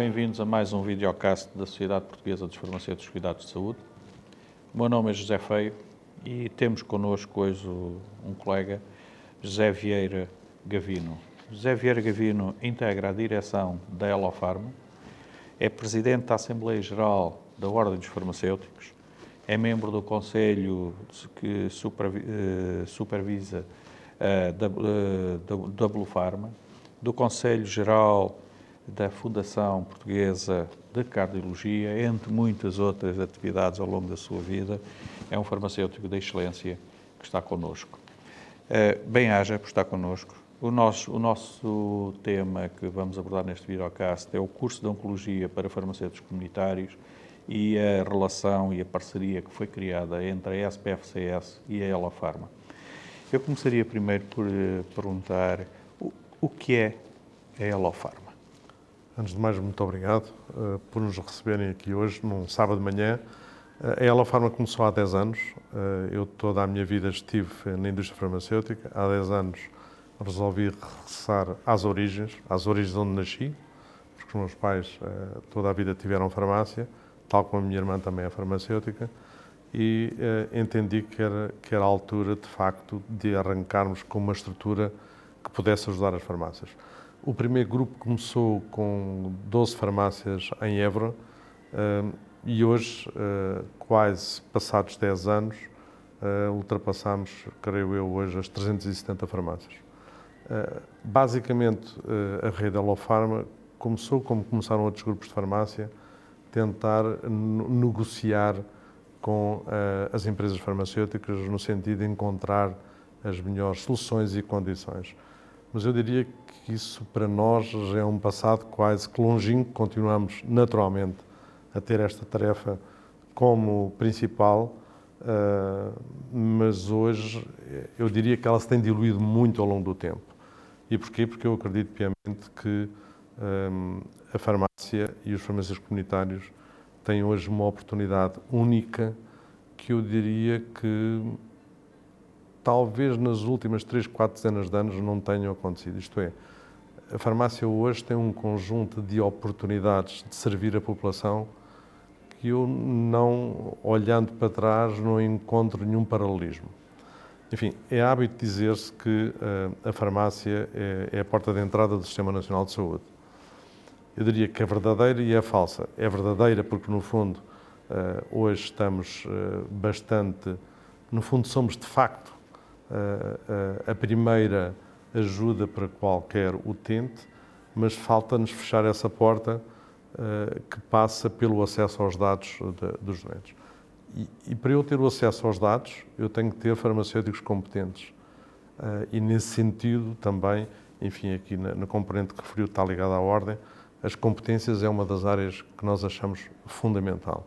bem-vindos a mais um videocast da Sociedade Portuguesa dos Farmacêuticos e Cuidados de Saúde. O meu nome é José Feio e temos connosco hoje um colega, José Vieira Gavino. José Vieira Gavino integra a direção da Elofarma, é presidente da Assembleia Geral da Ordem dos Farmacêuticos, é membro do Conselho que eh, supervisa da, uh, da Blue Pharma, do Conselho Geral da Fundação Portuguesa de Cardiologia, entre muitas outras atividades ao longo da sua vida. É um farmacêutico de excelência que está connosco. Uh, Bem-haja por estar connosco. O nosso, o nosso tema que vamos abordar neste videocast é o curso de Oncologia para farmacêuticos comunitários e a relação e a parceria que foi criada entre a SPFCS e a Elofarma. Eu começaria primeiro por uh, perguntar o, o que é a Elofarma. Antes de mais, muito obrigado uh, por nos receberem aqui hoje, num sábado de manhã. Uh, a Elofarma começou há 10 anos. Uh, eu toda a minha vida estive na indústria farmacêutica. Há 10 anos resolvi regressar às origens, às origens onde nasci, porque os meus pais toda a vida tiveram farmácia, tal como a minha irmã também é farmacêutica, e entendi que era, que era a altura, de facto, de arrancarmos com uma estrutura que pudesse ajudar as farmácias. O primeiro grupo começou com 12 farmácias em Évora uh, e hoje, uh, quase passados 10 anos, uh, ultrapassamos, creio eu, hoje as 370 farmácias. basicamente, a rede Alofarma começou, como começaram outros grupos de farmácia, tentar negociar com as empresas farmacêuticas no sentido de encontrar as melhores soluções e condições mas eu diria que isso para nós é um passado quase que longínquo, continuamos naturalmente a ter esta tarefa como principal, uh, mas hoje eu diria que ela se tem diluído muito ao longo do tempo. E porquê? Porque eu acredito piamente que um, a farmácia e os farmacêuticos comunitários têm hoje uma oportunidade única que eu diria que talvez nas últimas 3, 4 dezenas de anos não tenham acontecido. Isto é, a farmácia hoje tem um conjunto de oportunidades de servir a população que eu não, olhando para trás, não encontro nenhum paralelismo. Enfim, é hábito dizer-se que uh, a farmácia é, é, a porta de entrada do Sistema Nacional de Saúde. Eu diria que é verdadeira e é falsa. É verdadeira porque, no fundo, uh, hoje estamos uh, bastante. No fundo, somos de facto a primeira ajuda para qualquer utente, mas falta-nos fechar essa porta que passa pelo acesso aos dados dos doentes. E, para eu ter o acesso aos dados, eu tenho que ter farmacêuticos competentes. e nesse sentido também, enfim, aqui na, componente que referiu está ligada à ordem, as competências é uma das áreas que nós achamos fundamental.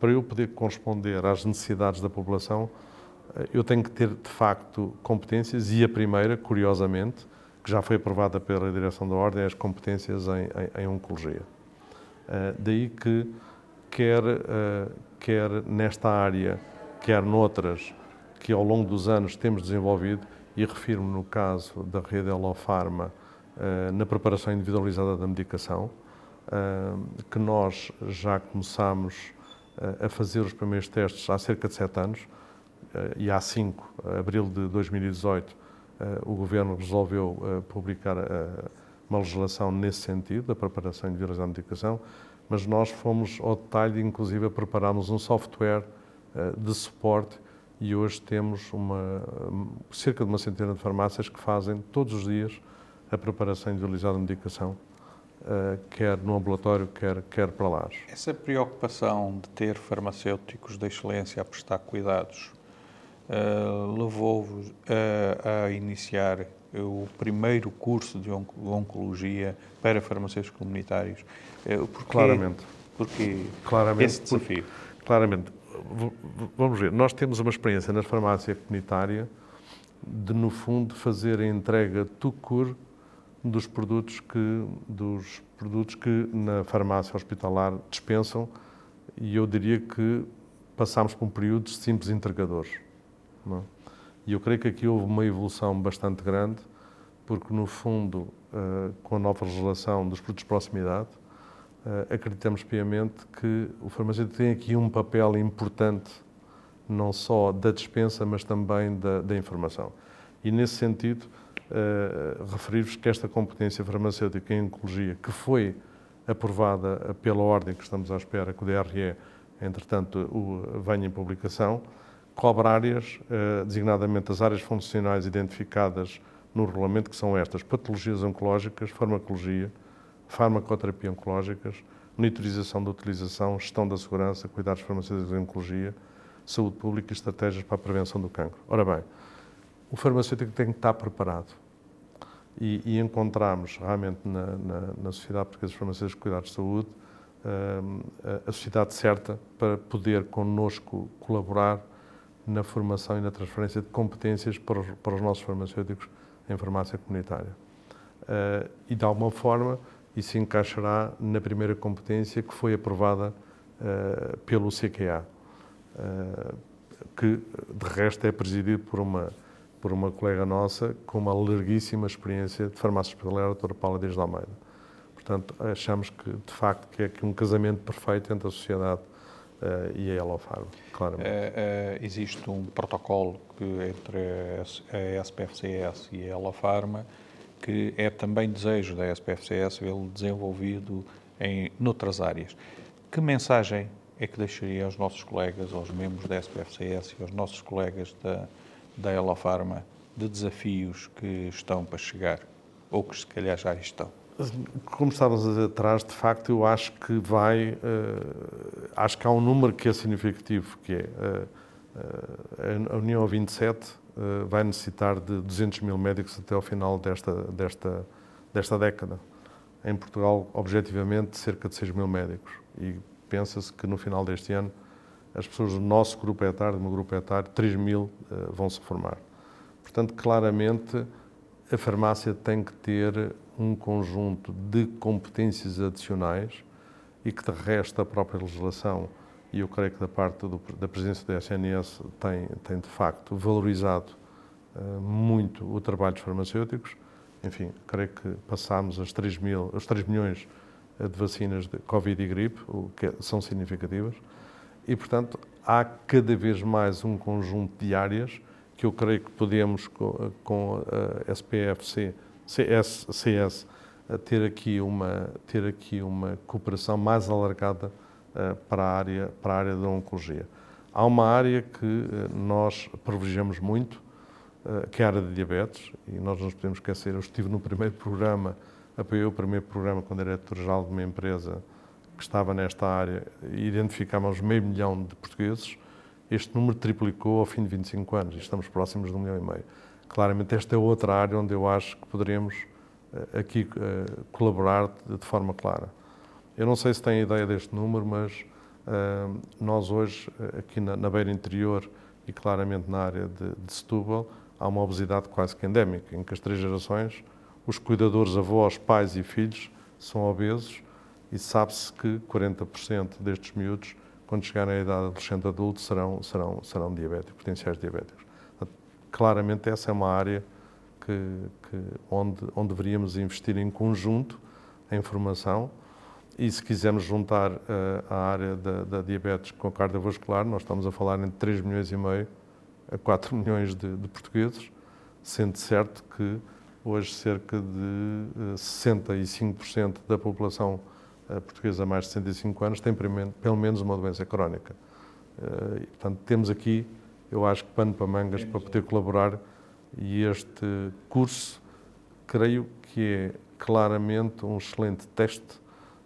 para eu poder corresponder às necessidades da população, eu tenho que ter, de facto, competências e a primeira, curiosamente, que já foi aprovada pela direção da Ordem, é as competências em, em, em Oncologia. Uh, daí que, quer, uh, quer nesta área, quer noutras, que ao longo dos anos temos desenvolvido, e refiro-me no caso da rede Elofarma, uh, na preparação individualizada da medicação, que nós já começámos a fazer os primeiros testes há cerca de sete anos, e há 5, abril de 2018, eh, o Governo resolveu eh, publicar uma legislação nesse sentido, da preparação de da medicação, mas nós fomos ao detalhe, inclusive preparámos um software de suporte e hoje temos uma, cerca de uma centena de farmácias que fazem todos os dias a preparação individualizada de medicação, quer no ambulatório, quer, quer para lá. Essa preocupação de ter farmacêuticos de excelência a prestar cuidados uh, levou-vos a, a, iniciar o primeiro curso de oncologia para farmacêuticos comunitários. Uh, porquê, Claramente. Porquê Claramente, esse desafio? claramente. Vamos ver, nós temos uma experiência na farmácia comunitária de, no fundo, fazer a entrega tucur dos produtos que dos produtos que na farmácia hospitalar dispensam e eu diria que passámos por um período de simples entregadores. É? E eu creio que aqui houve uma evolução bastante grande, porque, no fundo, com a nova legislação dos produtos de proximidade, acreditamos piamente que o farmacêutico tem aqui um papel importante, não só da dispensa, mas também da, da informação. E, nesse sentido, referir-vos que esta competência farmacêutica em oncologia, que foi aprovada pela ordem que estamos à espera que o DRE, entretanto, o, venha em publicação, cobre áreas, eh, designadamente as áreas funcionais identificadas no regulamento, que são estas: patologias oncológicas, farmacologia, farmacoterapia oncológicas, monitorização da utilização, gestão da segurança, cuidados farmacêuticos em oncologia, saúde pública e estratégias para a prevenção do cancro. Ora bem, o farmacêutico tem que estar preparado e, e encontramos realmente na, na, na Sociedade Portuguesa de Farmacêuticos de Cuidados de Saúde uh, a sociedade certa para poder connosco colaborar na formação e na transferência de competências para os, para os nossos farmacêuticos em farmácia comunitária. Uh, e, de alguma forma, isso encaixará na primeira competência que foi aprovada uh, pelo CQA, que, de resto, é presidido por uma por uma colega nossa com uma larguíssima experiência de farmácia hospitalar, a doutora Paula Dias de Almeida. Portanto, achamos que, de facto, que é aqui um casamento perfeito entre a sociedade uh, e a Elofarma, claramente. É, é, existe um protocolo que, entre a SPFCS e a Elofarma que é também desejo da SPFCS vê-lo desenvolvido em noutras áreas. Que mensagem é que deixaria aos nossos colegas, aos membros da SPFCS e aos nossos colegas da da Elofarma de desafios que estão para chegar ou que se calhar já estão? Como estávamos atrás, de facto, eu acho que vai. Uh, acho que há um número que é significativo, que é uh, uh, a União 27 vai necessitar de 200 mil médicos até ao final desta, desta, desta década. Em Portugal, objetivamente, cerca de 6 mil médicos. E pensa-se que no final deste ano as pessoas do nosso grupo etário, do meu grupo etário, 3 mil vão se formar. Portanto, claramente, a farmácia tem que ter um conjunto de competências adicionais e que, de resto, a própria legislação, e eu creio que da parte do, da presidência da SNS, tem, tem de facto valorizado uh, muito o trabalho dos farmacêuticos. Enfim, creio que passámos as 3 mil, os 3 milhões de vacinas de Covid e gripe, o que são significativas. E, portanto, há cada vez mais um conjunto de áreas que eu creio que podemos, com a SPFC, CS, CS, ter aqui uma ter aqui uma cooperação mais alargada uh, para a área para a área da oncologia. Há uma área que uh, nós privilegiamos muito, uh, que é a área de diabetes, e nós não nos podemos esquecer. Eu estive no primeiro programa, apoiei o primeiro programa quando era diretor-geral de uma empresa que estava nesta área, identificámos meio milhão de portugueses, este número triplicou ao fim de 25 anos e estamos próximos de um milhão e meio. Claramente, esta é outra área onde eu acho que poderíamos eh, aqui eh, colaborar de forma clara. Eu não sei se têm ideia deste número, mas uh, nós hoje, aqui na, beira interior e claramente na área de Setúbal, há uma obesidade quase que endémica, em que as três gerações, os cuidadores, avós, pais e filhos, são obesos e sabe-se que 40% destes miúdos, quando chegarem à idade adolescente adulto, serão, serão, serão diabéticos, potenciais diabéticos. Claramente essa é uma área que, que, onde, onde deveríamos investir em conjunto em formação e se quisermos juntar uh, a área da, da, diabetes com a cardiovascular, nós estamos a falar entre 3 milhões e meio a 4 milhões de, de portugueses, sendo certo que hoje cerca de uh, eh, 65% da população portuguesa a mais de 65 anos tem pelo menos uma doença crónica. Eh, e, portanto, temos aqui, eu acho que pano para mangas para poder colaborar e este curso creio que é claramente um excelente teste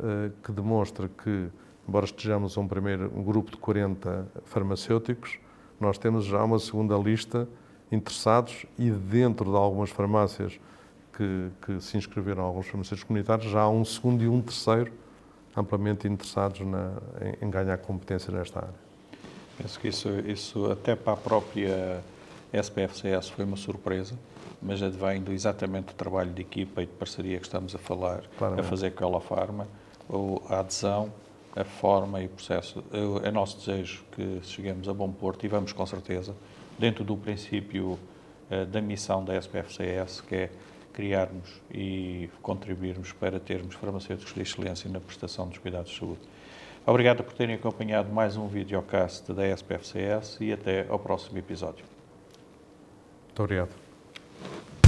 eh, que demonstra que, embora estejamos um primeiro um grupo de 40 farmacêuticos, nós temos já uma segunda lista interessados e dentro de algumas farmácias que, que se inscreveram, alguns farmacêuticos comunitários, já há um segundo e um terceiro amplamente interessados na, em, em, ganhar competência nesta área. Penso que isso, isso até para a própria SPFCS foi uma surpresa, mas advém do exatamente do trabalho de equipa e de parceria que estamos a falar, Claramente. a fazer com a Elafarma, a adesão, a forma e o processo. É nosso desejo que cheguemos a bom porto e vamos com certeza, dentro do princípio eh, da missão da SPFCS, que é criarmos e contribuirmos para termos farmacêuticos de excelência na prestação dos cuidados de saúde. Obrigado por terem acompanhado mais um videocast da SPFCS e até ao próximo episódio. Muito obrigado.